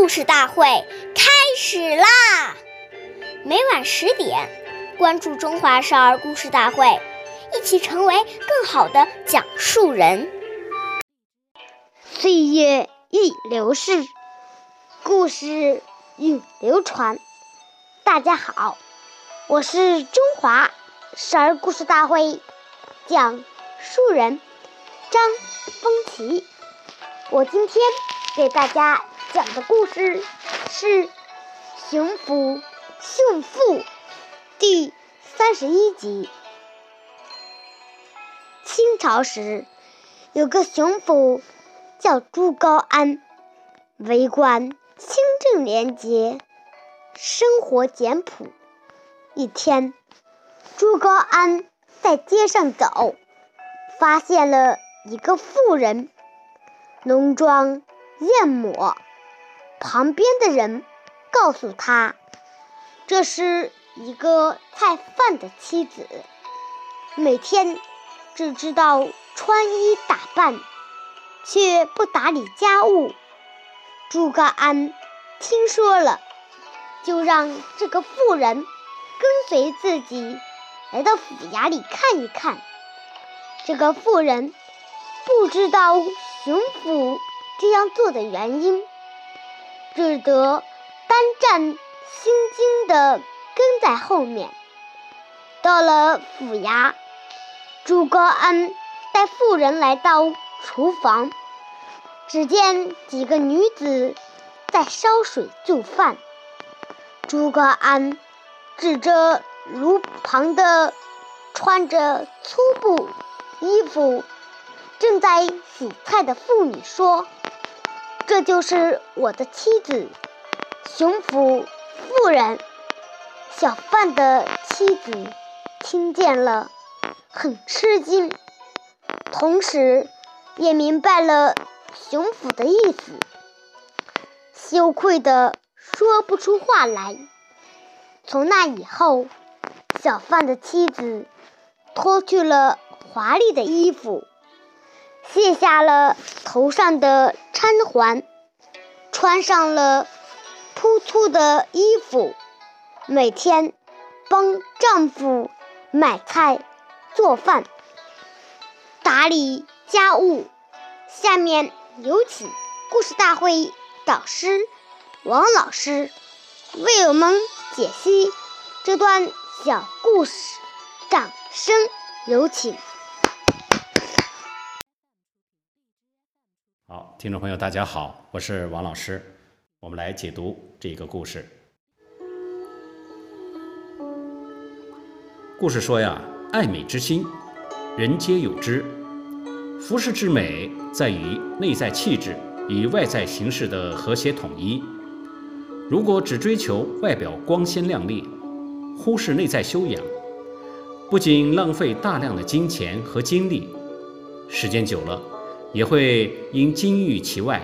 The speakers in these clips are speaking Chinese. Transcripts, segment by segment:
故事大会开始啦！每晚十点，关注《中华少儿故事大会》，一起成为更好的讲述人。岁月易流逝，故事永流传。大家好，我是中华少儿故事大会讲述人张风奇。我今天给大家讲的故事是《熊府驯妇》第三十一集。清朝时，有个熊府叫朱高安，为官清正廉洁，生活简朴。一天，朱高安在街上走，发现了一个妇人。浓妆艳抹，旁边的人告诉他，这是一个菜贩的妻子，每天只知道穿衣打扮，却不打理家务。朱高安听说了，就让这个妇人跟随自己来到府衙里看一看。这个妇人不知道。熊府这样做的原因，只得胆战心惊地跟在后面。到了府衙，朱高安带妇人来到厨房，只见几个女子在烧水做饭。朱高安指着炉旁的穿着粗布衣服。正在洗菜的妇女说：“这就是我的妻子，熊府妇人。”小贩的妻子听见了，很吃惊，同时也明白了熊府的意思，羞愧的说不出话来。从那以后，小贩的妻子脱去了华丽的衣服。卸下了头上的钗环，穿上了朴粗的衣服，每天帮丈夫买菜、做饭、打理家务。下面有请故事大会导师王老师为我们解析这段小故事，掌声有请。好，听众朋友，大家好，我是王老师，我们来解读这个故事。故事说呀，爱美之心，人皆有之。服饰之美，在于内在气质与外在形式的和谐统一。如果只追求外表光鲜亮丽，忽视内在修养，不仅浪费大量的金钱和精力，时间久了。也会因金玉其外，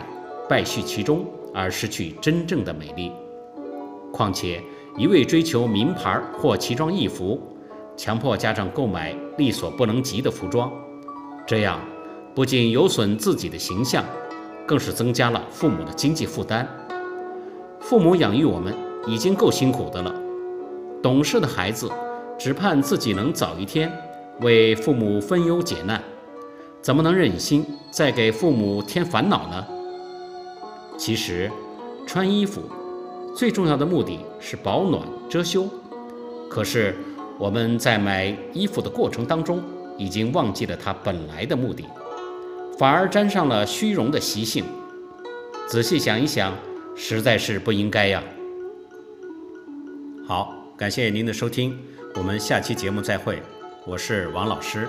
败絮其中而失去真正的美丽。况且一味追求名牌或奇装异服，强迫家长购买力所不能及的服装，这样不仅有损自己的形象，更是增加了父母的经济负担。父母养育我们已经够辛苦的了，懂事的孩子只盼自己能早一天为父母分忧解难。怎么能忍心再给父母添烦恼呢？其实，穿衣服最重要的目的是保暖遮羞。可是我们在买衣服的过程当中，已经忘记了它本来的目的，反而沾上了虚荣的习性。仔细想一想，实在是不应该呀。好，感谢您的收听，我们下期节目再会。我是王老师。